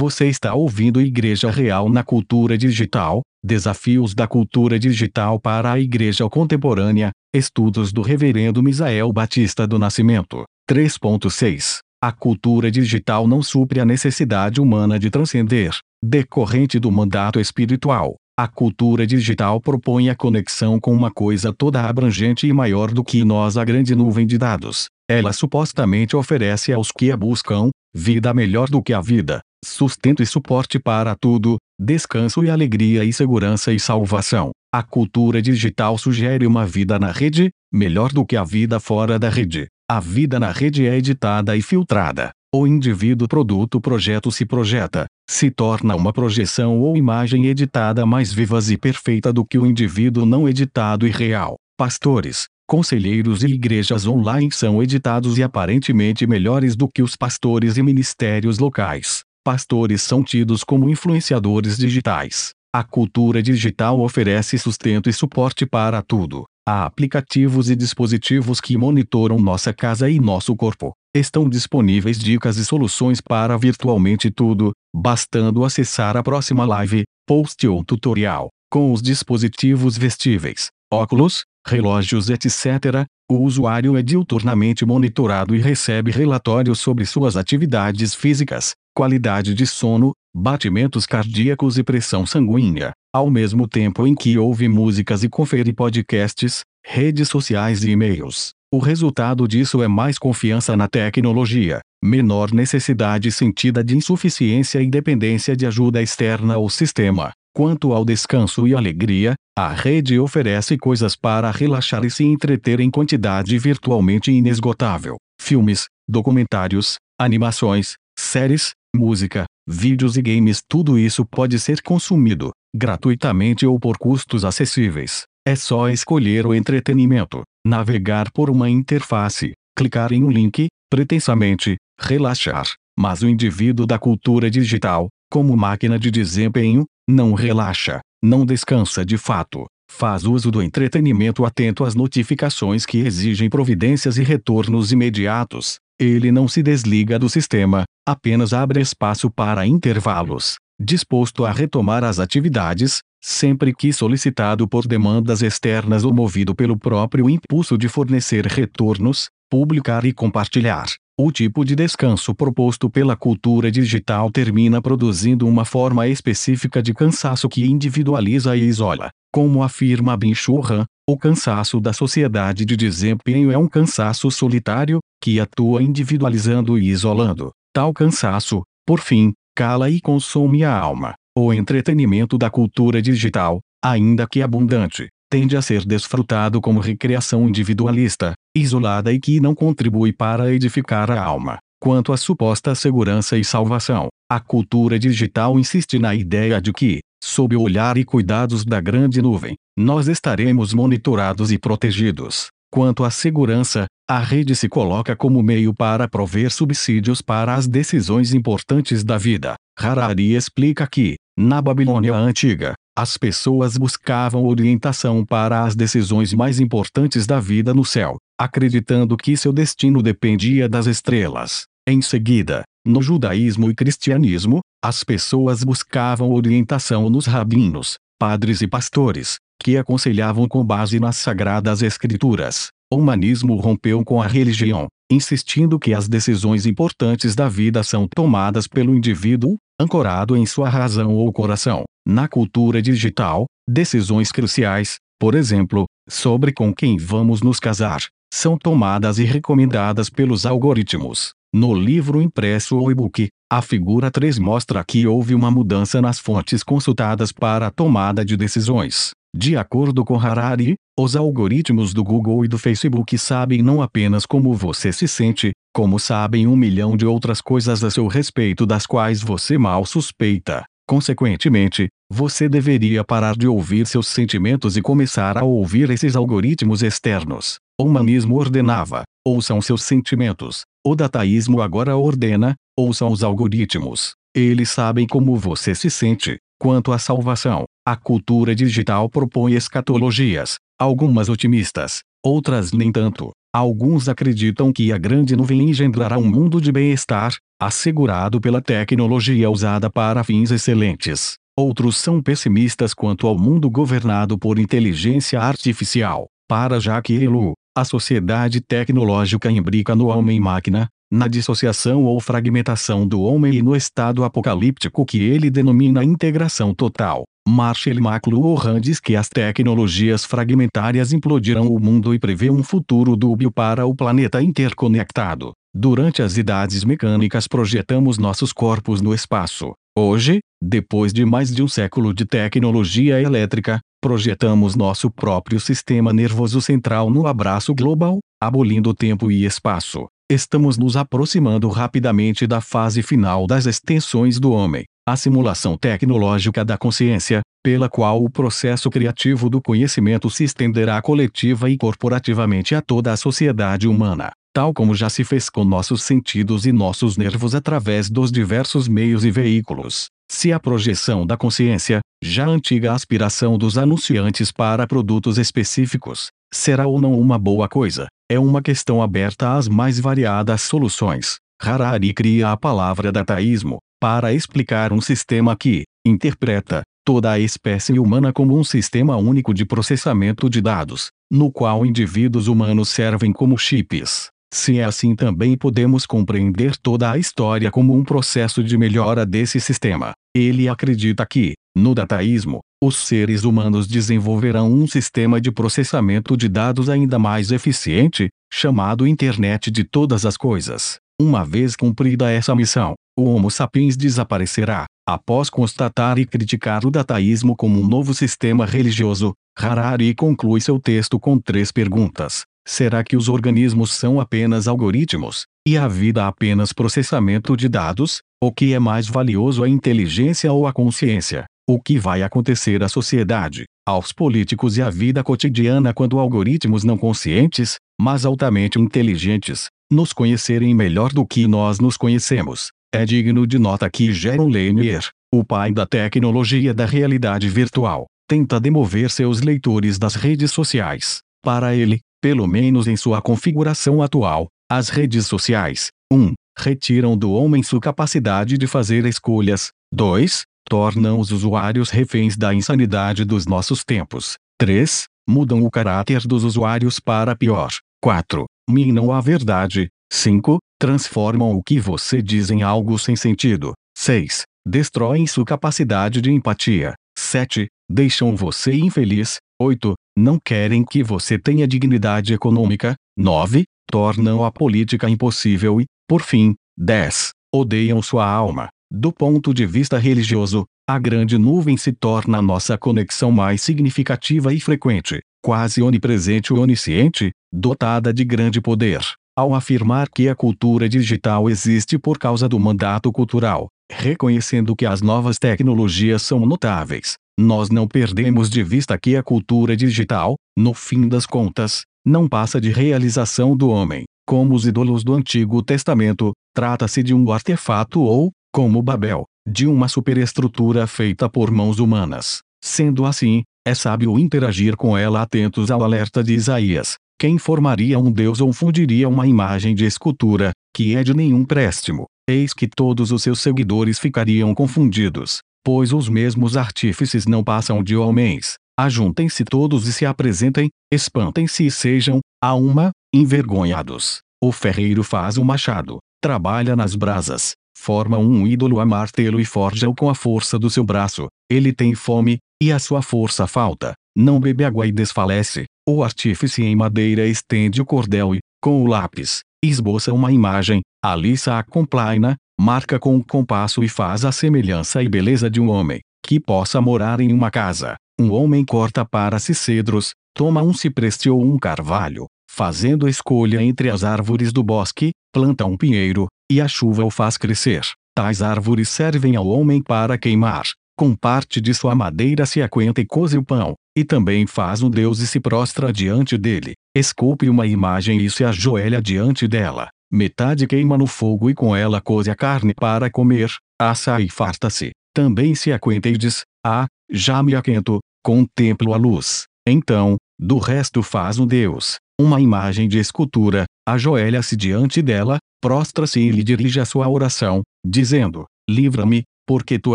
Você está ouvindo Igreja Real na Cultura Digital, Desafios da Cultura Digital para a Igreja Contemporânea, Estudos do Reverendo Misael Batista do Nascimento, 3.6. A cultura digital não supre a necessidade humana de transcender, decorrente do mandato espiritual. A cultura digital propõe a conexão com uma coisa toda abrangente e maior do que nós a grande nuvem de dados. Ela supostamente oferece aos que a buscam, vida melhor do que a vida, sustento e suporte para tudo, descanso e alegria e segurança e salvação. A cultura digital sugere uma vida na rede, melhor do que a vida fora da rede. A vida na rede é editada e filtrada. O indivíduo produto projeto se projeta, se torna uma projeção ou imagem editada mais vivaz e perfeita do que o indivíduo não editado e real. Pastores, conselheiros e igrejas online são editados e aparentemente melhores do que os pastores e ministérios locais pastores são tidos como influenciadores digitais. A cultura digital oferece sustento e suporte para tudo. Há aplicativos e dispositivos que monitoram nossa casa e nosso corpo. Estão disponíveis dicas e soluções para virtualmente tudo, bastando acessar a próxima live, post ou tutorial. Com os dispositivos vestíveis, óculos, relógios etc., o usuário é diuturnamente monitorado e recebe relatórios sobre suas atividades físicas, qualidade de sono, batimentos cardíacos e pressão sanguínea, ao mesmo tempo em que ouve músicas e confere podcasts, redes sociais e e-mails. O resultado disso é mais confiança na tecnologia, menor necessidade sentida de insuficiência e dependência de ajuda externa ou sistema. Quanto ao descanso e alegria, a rede oferece coisas para relaxar e se entreter em quantidade virtualmente inesgotável. Filmes, documentários, animações, séries, música, vídeos e games tudo isso pode ser consumido, gratuitamente ou por custos acessíveis. É só escolher o entretenimento, navegar por uma interface, clicar em um link, pretensamente, relaxar. Mas o indivíduo da cultura digital, como máquina de desempenho, não relaxa, não descansa de fato. Faz uso do entretenimento atento às notificações que exigem providências e retornos imediatos, ele não se desliga do sistema, apenas abre espaço para intervalos, disposto a retomar as atividades, sempre que solicitado por demandas externas ou movido pelo próprio impulso de fornecer retornos, publicar e compartilhar. O tipo de descanso proposto pela cultura digital termina produzindo uma forma específica de cansaço que individualiza e isola. Como afirma Ben Churran, o cansaço da sociedade de desempenho é um cansaço solitário, que atua individualizando e isolando. Tal cansaço, por fim, cala e consome a alma. O entretenimento da cultura digital, ainda que abundante, tende a ser desfrutado como recreação individualista, isolada e que não contribui para edificar a alma. Quanto à suposta segurança e salvação, a cultura digital insiste na ideia de que, sob o olhar e cuidados da grande nuvem, nós estaremos monitorados e protegidos. Quanto à segurança, a rede se coloca como meio para prover subsídios para as decisões importantes da vida. Harari explica que, na Babilônia antiga, as pessoas buscavam orientação para as decisões mais importantes da vida no céu, acreditando que seu destino dependia das estrelas. Em seguida, no judaísmo e cristianismo, as pessoas buscavam orientação nos rabinos, padres e pastores, que aconselhavam com base nas sagradas escrituras. O humanismo rompeu com a religião, insistindo que as decisões importantes da vida são tomadas pelo indivíduo, ancorado em sua razão ou coração. Na cultura digital, decisões cruciais, por exemplo, sobre com quem vamos nos casar, são tomadas e recomendadas pelos algoritmos. No livro impresso ou e-book, a figura 3 mostra que houve uma mudança nas fontes consultadas para a tomada de decisões. De acordo com Harari, os algoritmos do Google e do Facebook sabem não apenas como você se sente, como sabem um milhão de outras coisas a seu respeito das quais você mal suspeita. Consequentemente, você deveria parar de ouvir seus sentimentos e começar a ouvir esses algoritmos externos. O humanismo ordenava: ouçam seus sentimentos. O dataísmo agora ordena: ouçam os algoritmos. Eles sabem como você se sente. Quanto à salvação, a cultura digital propõe escatologias, algumas otimistas, outras nem tanto. Alguns acreditam que a grande nuvem engendrará um mundo de bem-estar, assegurado pela tecnologia usada para fins excelentes. Outros são pessimistas quanto ao mundo governado por inteligência artificial. Para Jacques Ellul, a sociedade tecnológica imbrica no homem-máquina, na dissociação ou fragmentação do homem e no estado apocalíptico que ele denomina integração total. Marshall McLuhan diz que as tecnologias fragmentárias implodirão o mundo e prevê um futuro dúbio para o planeta interconectado. Durante as idades mecânicas projetamos nossos corpos no espaço. Hoje, depois de mais de um século de tecnologia elétrica, projetamos nosso próprio sistema nervoso central no abraço global, abolindo tempo e espaço. Estamos nos aproximando rapidamente da fase final das extensões do homem a simulação tecnológica da consciência, pela qual o processo criativo do conhecimento se estenderá coletiva e corporativamente a toda a sociedade humana, tal como já se fez com nossos sentidos e nossos nervos através dos diversos meios e veículos. Se a projeção da consciência, já antiga aspiração dos anunciantes para produtos específicos, será ou não uma boa coisa, é uma questão aberta às mais variadas soluções. Harari cria a palavra dataísmo, para explicar um sistema que interpreta toda a espécie humana como um sistema único de processamento de dados, no qual indivíduos humanos servem como chips. Se é assim também podemos compreender toda a história como um processo de melhora desse sistema. Ele acredita que, no dataísmo, os seres humanos desenvolverão um sistema de processamento de dados ainda mais eficiente, chamado Internet de Todas as Coisas. Uma vez cumprida essa missão, o Homo sapiens desaparecerá. Após constatar e criticar o dataísmo como um novo sistema religioso, Harari conclui seu texto com três perguntas. Será que os organismos são apenas algoritmos, e a vida apenas processamento de dados? O que é mais valioso a inteligência ou a consciência? O que vai acontecer à sociedade, aos políticos e à vida cotidiana quando algoritmos não conscientes, mas altamente inteligentes, nos conhecerem melhor do que nós nos conhecemos. É digno de nota que Jaron Lanier, o pai da tecnologia da realidade virtual, tenta demover seus leitores das redes sociais. Para ele, pelo menos em sua configuração atual, as redes sociais 1. Um, retiram do homem sua capacidade de fazer escolhas. 2. Tornam os usuários reféns da insanidade dos nossos tempos. 3. Mudam o caráter dos usuários para pior. 4 minam a verdade. 5. Transformam o que você diz em algo sem sentido. 6. Destroem sua capacidade de empatia. 7. Deixam você infeliz. 8. Não querem que você tenha dignidade econômica. 9. Tornam a política impossível e, por fim, 10. Odeiam sua alma. Do ponto de vista religioso, a grande nuvem se torna a nossa conexão mais significativa e frequente, quase onipresente e onisciente, dotada de grande poder. Ao afirmar que a cultura digital existe por causa do mandato cultural, reconhecendo que as novas tecnologias são notáveis, nós não perdemos de vista que a cultura digital, no fim das contas, não passa de realização do homem. Como os ídolos do Antigo Testamento, trata-se de um artefato ou, como Babel, de uma superestrutura feita por mãos humanas. Sendo assim, é sábio interagir com ela atentos ao alerta de Isaías. Quem formaria um deus ou fundiria uma imagem de escultura, que é de nenhum préstimo? Eis que todos os seus seguidores ficariam confundidos, pois os mesmos artífices não passam de homens. Ajuntem-se todos e se apresentem, espantem-se e sejam, a uma, envergonhados. O ferreiro faz o machado, trabalha nas brasas, forma um ídolo a martelo e forja-o com a força do seu braço. Ele tem fome, e a sua força falta. Não bebe água e desfalece. O artífice em madeira estende o cordel e, com o lápis, esboça uma imagem, alissa a complaina, marca com o compasso e faz a semelhança e beleza de um homem, que possa morar em uma casa. Um homem corta para si cedros, toma um cipreste ou um carvalho, fazendo escolha entre as árvores do bosque, planta um pinheiro, e a chuva o faz crescer. Tais árvores servem ao homem para queimar. Com parte de sua madeira se aquenta e coze o pão, e também faz um deus e se prostra diante dele. Esculpe uma imagem e se ajoelha diante dela. Metade queima no fogo e com ela coze a carne para comer, assa e farta-se. Também se aquenta e diz: Ah, já me aquento, contemplo a luz. Então, do resto faz um Deus, uma imagem de escultura, ajoelha-se diante dela, prostra-se e lhe dirige a sua oração, dizendo: Livra-me, porque tu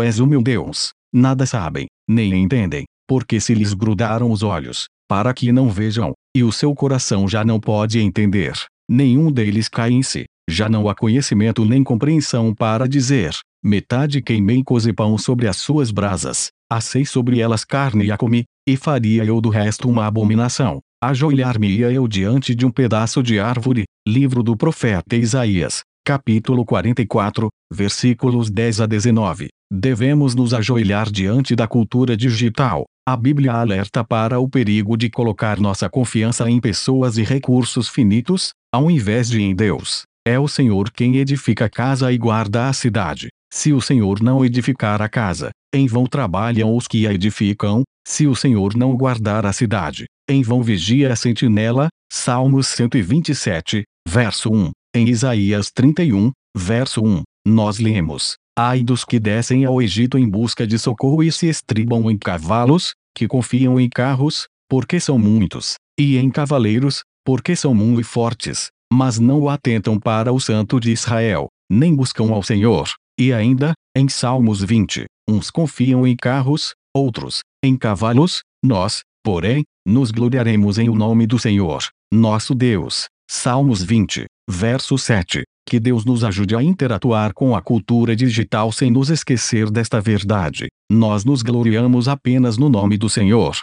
és o meu Deus. Nada sabem, nem entendem, porque se lhes grudaram os olhos, para que não vejam, e o seu coração já não pode entender. Nenhum deles cai em si, já não há conhecimento nem compreensão para dizer: metade queimei coze pão sobre as suas brasas, assei sobre elas carne e a comi, e faria eu do resto uma abominação. Ajoelhar-me-ia eu diante de um pedaço de árvore. Livro do profeta Isaías, capítulo 44, versículos 10 a 19. Devemos nos ajoelhar diante da cultura digital. A Bíblia alerta para o perigo de colocar nossa confiança em pessoas e recursos finitos, ao invés de em Deus. É o Senhor quem edifica a casa e guarda a cidade. Se o Senhor não edificar a casa, em vão trabalham os que a edificam, se o Senhor não guardar a cidade, em vão vigia a sentinela. Salmos 127, verso 1. Em Isaías 31, verso 1, nós lemos: Ai dos que descem ao Egito em busca de socorro e se estribam em cavalos, que confiam em carros, porque são muitos, e em cavaleiros, porque são muito fortes, mas não atentam para o Santo de Israel, nem buscam ao Senhor. E ainda, em Salmos 20, uns confiam em carros, outros, em cavalos, nós, porém, nos gloriaremos em o nome do Senhor, nosso Deus. Salmos 20, verso 7. Que Deus nos ajude a interatuar com a cultura digital sem nos esquecer desta verdade. Nós nos gloriamos apenas no nome do Senhor.